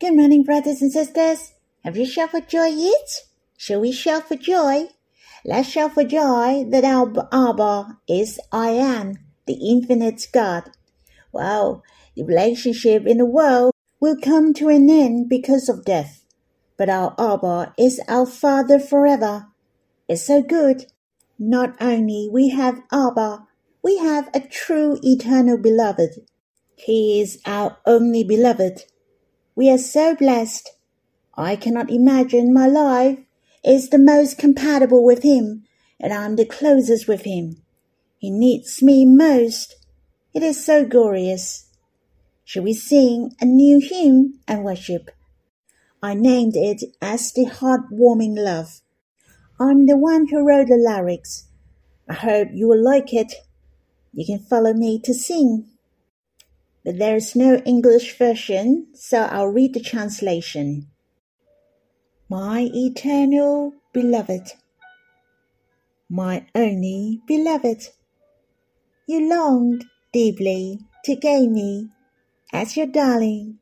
Good morning, brothers and sisters. Have you shouted for joy yet? Shall we shout for joy? Let's shout for joy that our Abba is I am, the infinite God. Wow, the relationship in the world will come to an end because of death. But our Abba is our Father forever. It's so good. Not only we have Abba, we have a true eternal beloved. He is our only beloved. We are so blessed. I cannot imagine my life is the most compatible with him, and I'm the closest with him. He needs me most. It is so glorious. Shall we sing a new hymn and worship? I named it as the heartwarming love. I'm the one who wrote the lyrics. I hope you will like it. You can follow me to sing. But there is no English version, so I'll read the translation. My eternal beloved, my only beloved, you longed deeply to gain me as your darling.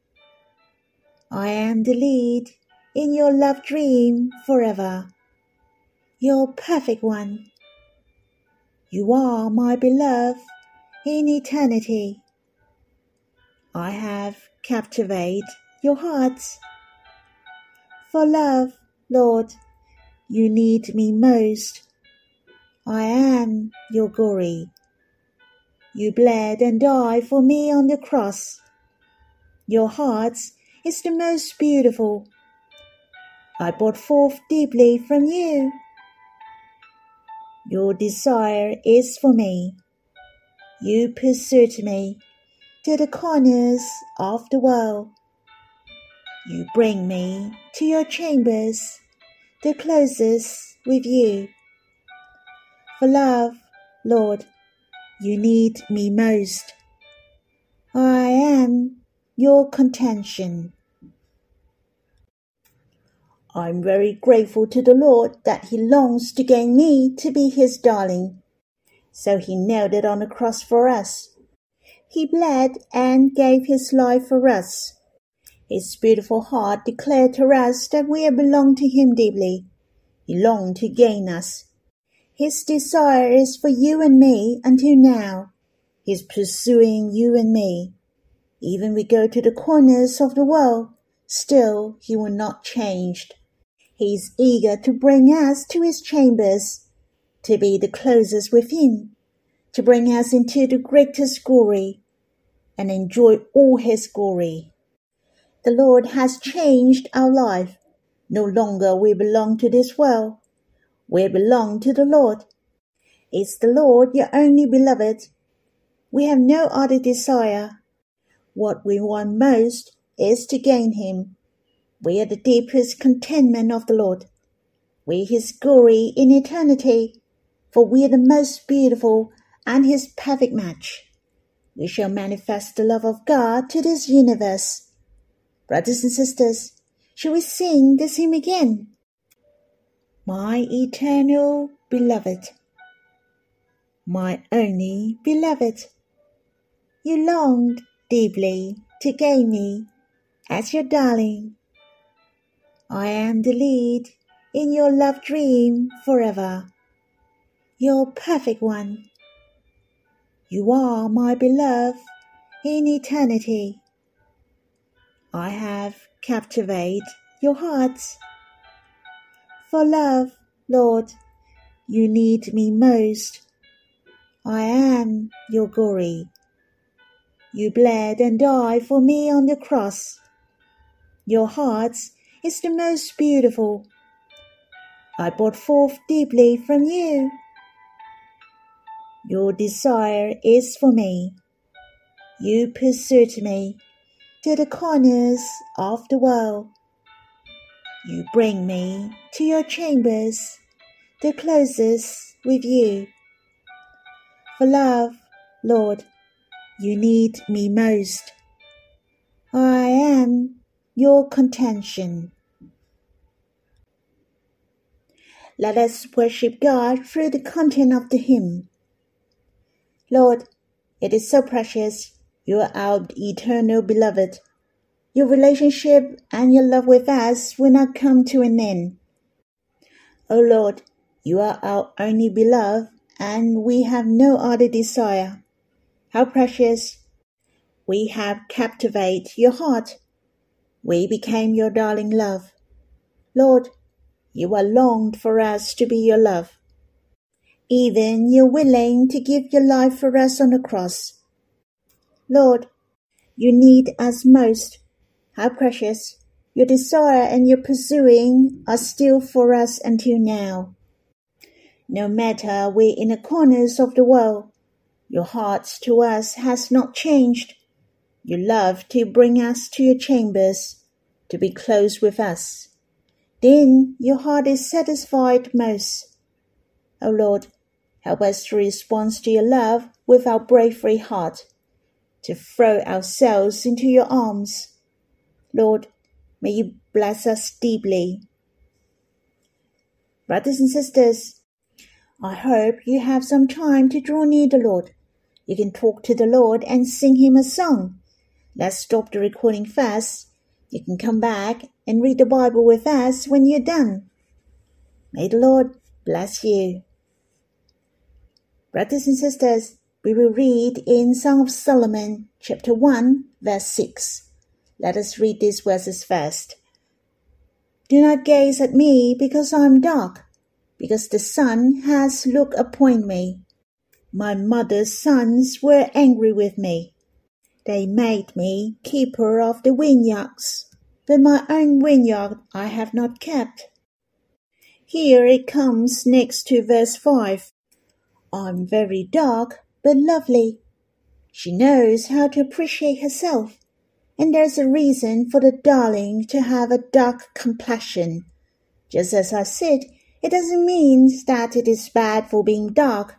I am the lead in your love dream forever, your perfect one. You are my beloved in eternity. I have captivated your hearts. For love, Lord, you need me most. I am your glory. You bled and died for me on the cross. Your heart is the most beautiful. I brought forth deeply from you. Your desire is for me. You pursued me to the corners of the world. You bring me to your chambers, the closest with you. For love, Lord, you need me most. I am your contention. I'm very grateful to the Lord that He longs to gain me to be His darling. So He nailed it on the cross for us. He bled and gave His life for us. His beautiful heart declared to us that we belong to him deeply. He longed to gain us. His desire is for you and me until now. He's pursuing you and me. Even we go to the corners of the world, still he will not change. He is eager to bring us to his chambers, to be the closest with him, to bring us into the greatest glory, and enjoy all his glory. The Lord has changed our life. No longer we belong to this world. We belong to the Lord. It's the Lord, your only beloved. We have no other desire. What we want most is to gain Him. We are the deepest contentment of the Lord. We His glory in eternity, for we are the most beautiful and His perfect match. We shall manifest the love of God to this universe Brothers and sisters, shall we sing this hymn again? My eternal beloved, my only beloved, you longed deeply to gain me as your darling. I am the lead in your love dream forever, your perfect one. You are my beloved in eternity. I have captivated your hearts. For love, Lord, you need me most. I am your glory. You bled and died for me on the cross. Your heart is the most beautiful. I brought forth deeply from you. Your desire is for me. You pursued me to the corners of the world. You bring me to your chambers, the closest with you. For love, Lord, you need me most. I am your contention. Let us worship God through the content of the hymn. Lord, it is so precious you are our eternal beloved. your relationship and your love with us will not come to an end. O Lord, you are our only beloved, and we have no other desire. How precious! We have captivated your heart. We became your darling love. Lord, you are longed for us to be your love. Even you're willing to give your life for us on the cross. Lord, you need us most. How precious! Your desire and your pursuing are still for us until now. No matter we're in the corners of the world, your heart to us has not changed. You love to bring us to your chambers, to be close with us. Then your heart is satisfied most. O Lord, help us to respond to your love with our bravery heart, to throw ourselves into your arms. Lord, May you bless us deeply. Brothers and sisters, I hope you have some time to draw near the Lord. You can talk to the Lord and sing Him a song. Let's stop the recording first. You can come back and read the Bible with us when you're done. May the Lord bless you. Brothers and sisters, we will read in Song of Solomon, chapter 1, verse 6. Let us read these verses first. Do not gaze at me because I am dark, because the sun has looked upon me. My mother's sons were angry with me. They made me keeper of the vineyards, but my own vineyard I have not kept. Here it comes next to verse 5. I'm very dark, but lovely. She knows how to appreciate herself and there's a reason for the darling to have a dark complexion. Just as I said, it doesn't mean that it is bad for being dark.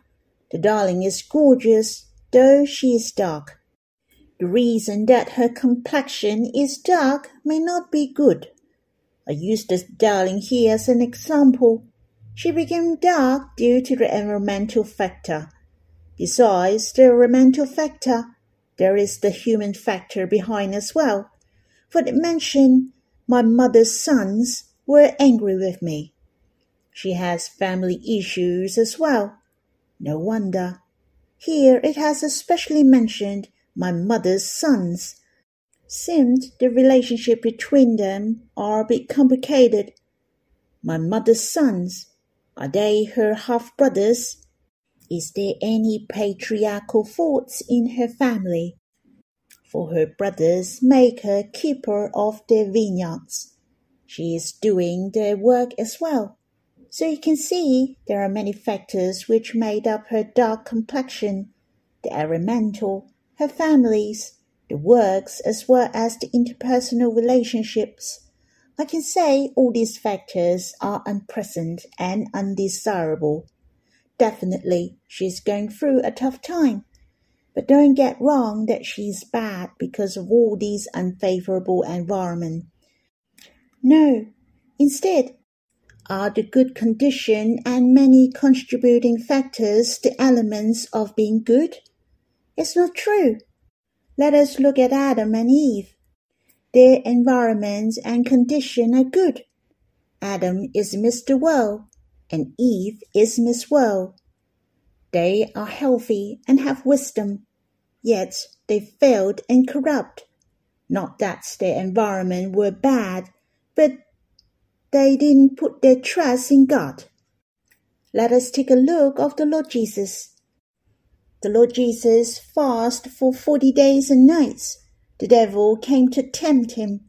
The darling is gorgeous, though she is dark. The reason that her complexion is dark may not be good. I use this darling here as an example. She became dark due to the environmental factor. Besides the environmental factor, there is the human factor behind as well. For it mentioned my mother's sons were angry with me. She has family issues as well. No wonder. Here it has especially mentioned my mother's sons. Seemed the relationship between them are a bit complicated. My mother's sons, are they her half brothers? Is there any patriarchal faults in her family? For her brothers make her keeper of their vineyards. She is doing their work as well. So you can see there are many factors which made up her dark complexion, the elemental, her families, the works, as well as the interpersonal relationships. I can say all these factors are unpleasant and undesirable. Definitely, she's going through a tough time. But don't get wrong that she's bad because of all these unfavorable environment. No, instead, are the good condition and many contributing factors the elements of being good? It's not true. Let us look at Adam and Eve. Their environment and condition are good. Adam is Mr. World and Eve is Miss World. They are healthy and have wisdom, yet they failed and corrupt. Not that their environment were bad, but they didn't put their trust in God. Let us take a look of the Lord Jesus. The Lord Jesus fasted for forty days and nights. The devil came to tempt him.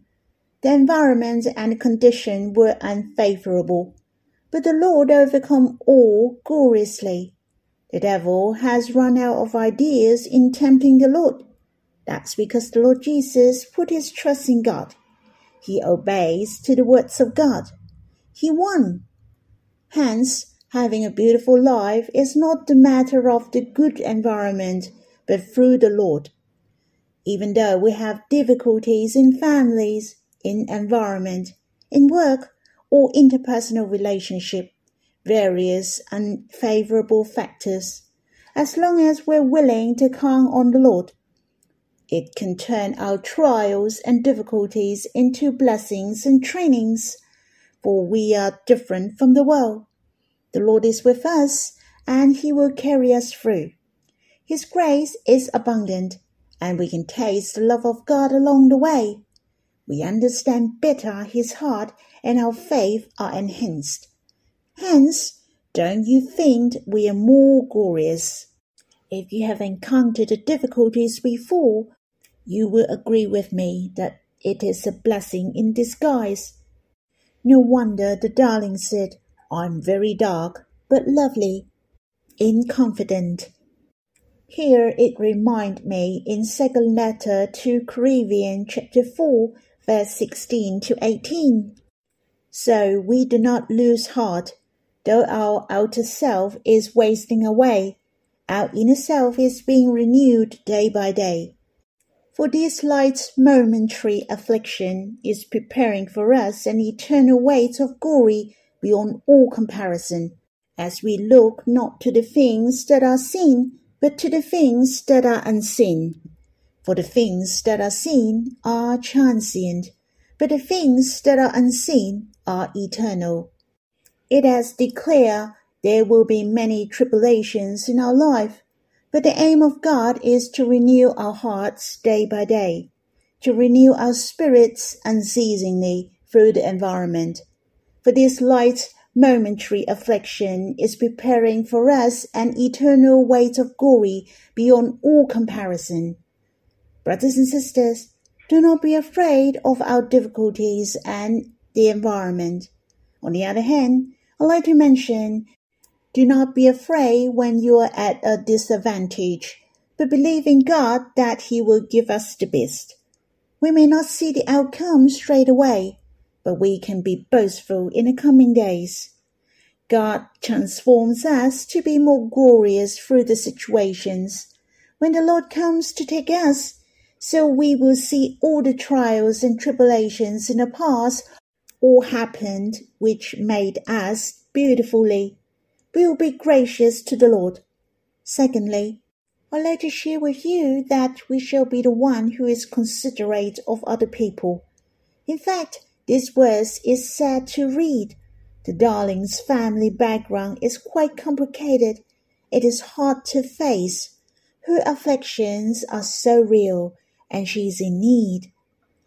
The environment and condition were unfavorable. But the Lord overcome all gloriously. The devil has run out of ideas in tempting the Lord. That's because the Lord Jesus put his trust in God. He obeys to the words of God. He won. Hence, having a beautiful life is not the matter of the good environment, but through the Lord. Even though we have difficulties in families, in environment, in work, or interpersonal relationship, various unfavorable factors, as long as we're willing to count on the Lord. It can turn our trials and difficulties into blessings and trainings, for we are different from the world. The Lord is with us, and He will carry us through. His grace is abundant, and we can taste the love of God along the way. We understand better His heart, and our faith are enhanced. Hence, don't you think we are more glorious? If you have encountered the difficulties before, you will agree with me that it is a blessing in disguise. No wonder the darling said, I'm very dark, but lovely, inconfident. Here it reminds me in second letter to Corinthians chapter 4, verse 16 to 18. So we do not lose heart, though our outer self is wasting away, our inner self is being renewed day by day. For this light momentary affliction is preparing for us an eternal weight of glory beyond all comparison, as we look not to the things that are seen, but to the things that are unseen. For the things that are seen are transient, but the things that are unseen are eternal. It has declared there will be many tribulations in our life, but the aim of God is to renew our hearts day by day, to renew our spirits unceasingly through the environment. For this light momentary affliction is preparing for us an eternal weight of glory beyond all comparison. Brothers and sisters, do not be afraid of our difficulties and the environment. On the other hand, I'd like to mention do not be afraid when you are at a disadvantage, but believe in God that He will give us the best. We may not see the outcome straight away, but we can be boastful in the coming days. God transforms us to be more glorious through the situations. When the Lord comes to take us, so we will see all the trials and tribulations in the past all happened which made us beautifully We will be gracious to the Lord. Secondly, I'd like to share with you that we shall be the one who is considerate of other people. In fact, this verse is sad to read. The darling's family background is quite complicated. It is hard to face. Her afflictions are so real, and she is in need.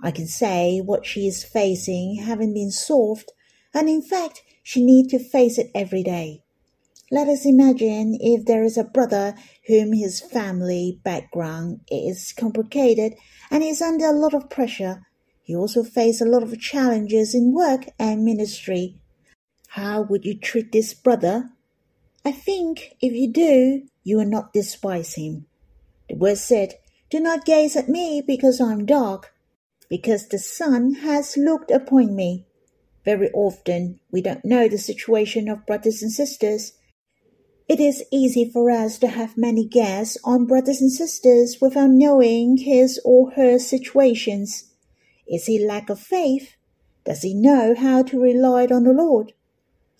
I can say what she is facing having been solved, and in fact, she need to face it every day. Let us imagine if there is a brother whom his family background is complicated and is under a lot of pressure. He also faces a lot of challenges in work and ministry. How would you treat this brother? I think if you do, you will not despise him. The word said, Do not gaze at me because I am dark, because the sun has looked upon me. Very often we don't know the situation of brothers and sisters it is easy for us to have many guesses on brothers and sisters without knowing his or her situations. Is he lack of faith? Does he know how to rely on the Lord?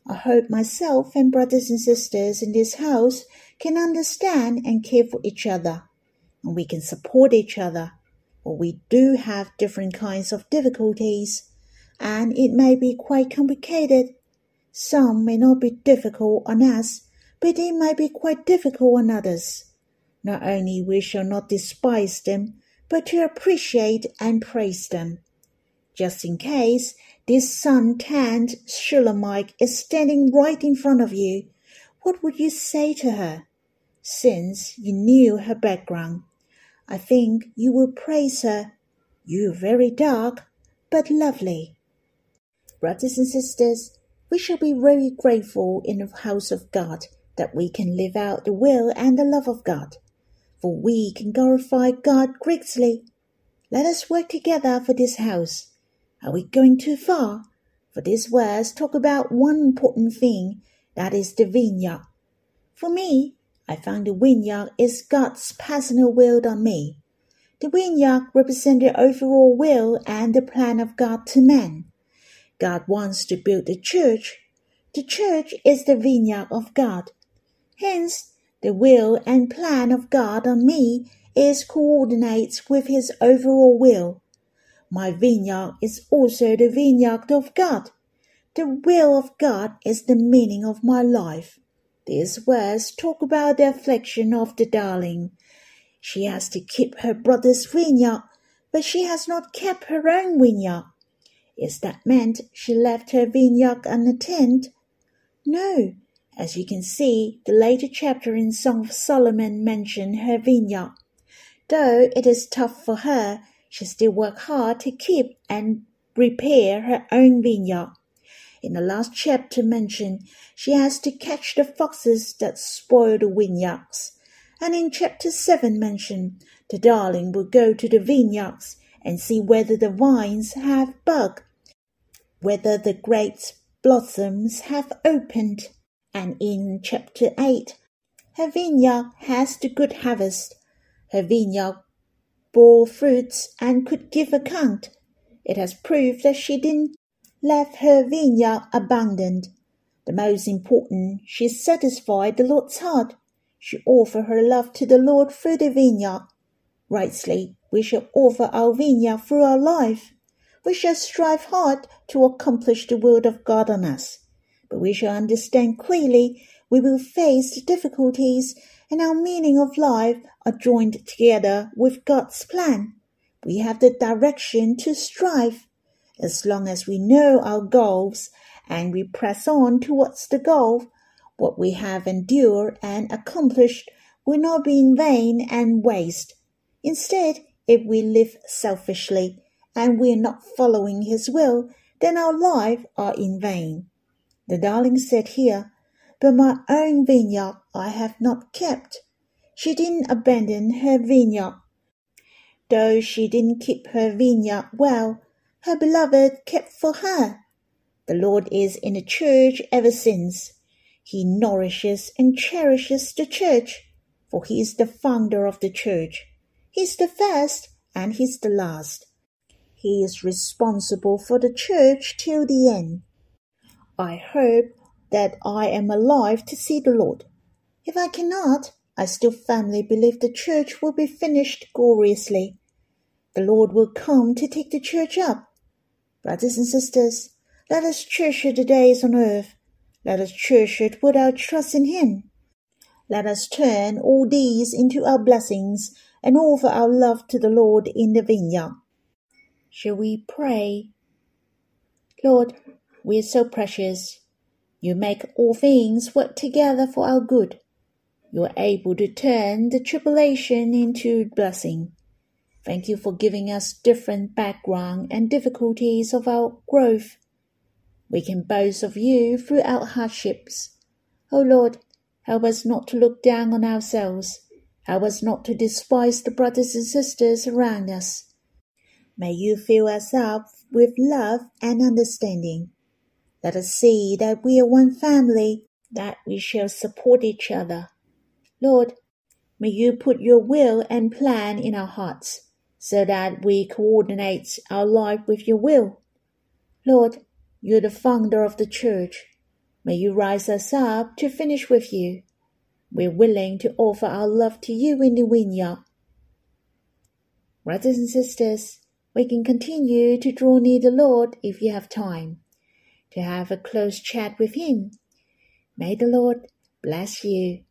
I hope myself and brothers and sisters in this house can understand and care for each other, and we can support each other. For we do have different kinds of difficulties, and it may be quite complicated. Some may not be difficult on us, but it may be quite difficult on others. Not only we shall not despise them, but to appreciate and praise them. Just in case this sun-tanned Shulamite is standing right in front of you, what would you say to her? Since you knew her background, I think you will praise her. You are very dark, but lovely. Brothers and sisters, we shall be very grateful in the house of God that we can live out the will and the love of God, for we can glorify God greatly. Let us work together for this house. Are we going too far? For this verse talk about one important thing, that is the vineyard. For me, I found the vineyard is God's personal will on me. The vineyard represents the overall will and the plan of God to man. God wants to build the church. The church is the vineyard of God Hence, the will and plan of God on me is coordinates with his overall will. My vineyard is also the vineyard of God. The will of God is the meaning of my life. These words talk about the affliction of the darling. She has to keep her brother's vineyard, but she has not kept her own vineyard. Is that meant she left her vineyard unattended? No. As you can see, the later chapter in Song of Solomon mention her vineyard. Though it is tough for her, she still works hard to keep and repair her own vineyard. In the last chapter mentioned, she has to catch the foxes that spoil the vineyards. And in chapter 7 mentioned, the darling will go to the vineyards and see whether the vines have bud, whether the grapes blossoms have opened. And in chapter 8, her vineyard has the good harvest. Her vineyard bore fruits and could give account. It has proved that she didn't left her vineyard abandoned. The most important, she satisfied the Lord's heart. She offered her love to the Lord through the vineyard. Rightly, we shall offer our vineyard through our life. We shall strive hard to accomplish the will of God on us. But we shall understand clearly we will face the difficulties and our meaning of life are joined together with God's plan. We have the direction to strive as long as we know our goals and we press on towards the goal, what we have endured and accomplished will not be in vain and waste. Instead, if we live selfishly and we are not following His will, then our lives are in vain. The darling said here, But my own vineyard I have not kept. She didn't abandon her vineyard. Though she didn't keep her vineyard well, her beloved kept for her. The Lord is in the church ever since. He nourishes and cherishes the church, for he is the founder of the church. He is the first and he is the last. He is responsible for the church till the end. I hope that I am alive to see the Lord. If I cannot, I still firmly believe the church will be finished gloriously. The Lord will come to take the church up Brothers and sisters, let us treasure the days on earth. Let us cherish it with our trust in Him. Let us turn all these into our blessings and offer our love to the Lord in the vineyard. Shall we pray? Lord, we are so precious. You make all things work together for our good. You are able to turn the tribulation into blessing. Thank you for giving us different background and difficulties of our growth. We can boast of you throughout hardships. O oh Lord, help us not to look down on ourselves. Help us not to despise the brothers and sisters around us. May you fill us up with love and understanding. Let us see that we are one family, that we shall support each other. Lord, may you put your will and plan in our hearts so that we coordinate our life with your will. Lord, you're the founder of the church. May you rise us up to finish with you. We're willing to offer our love to you in the vineyard. Brothers and sisters, we can continue to draw near the Lord if you have time, to have a close chat with Him. May the Lord bless you.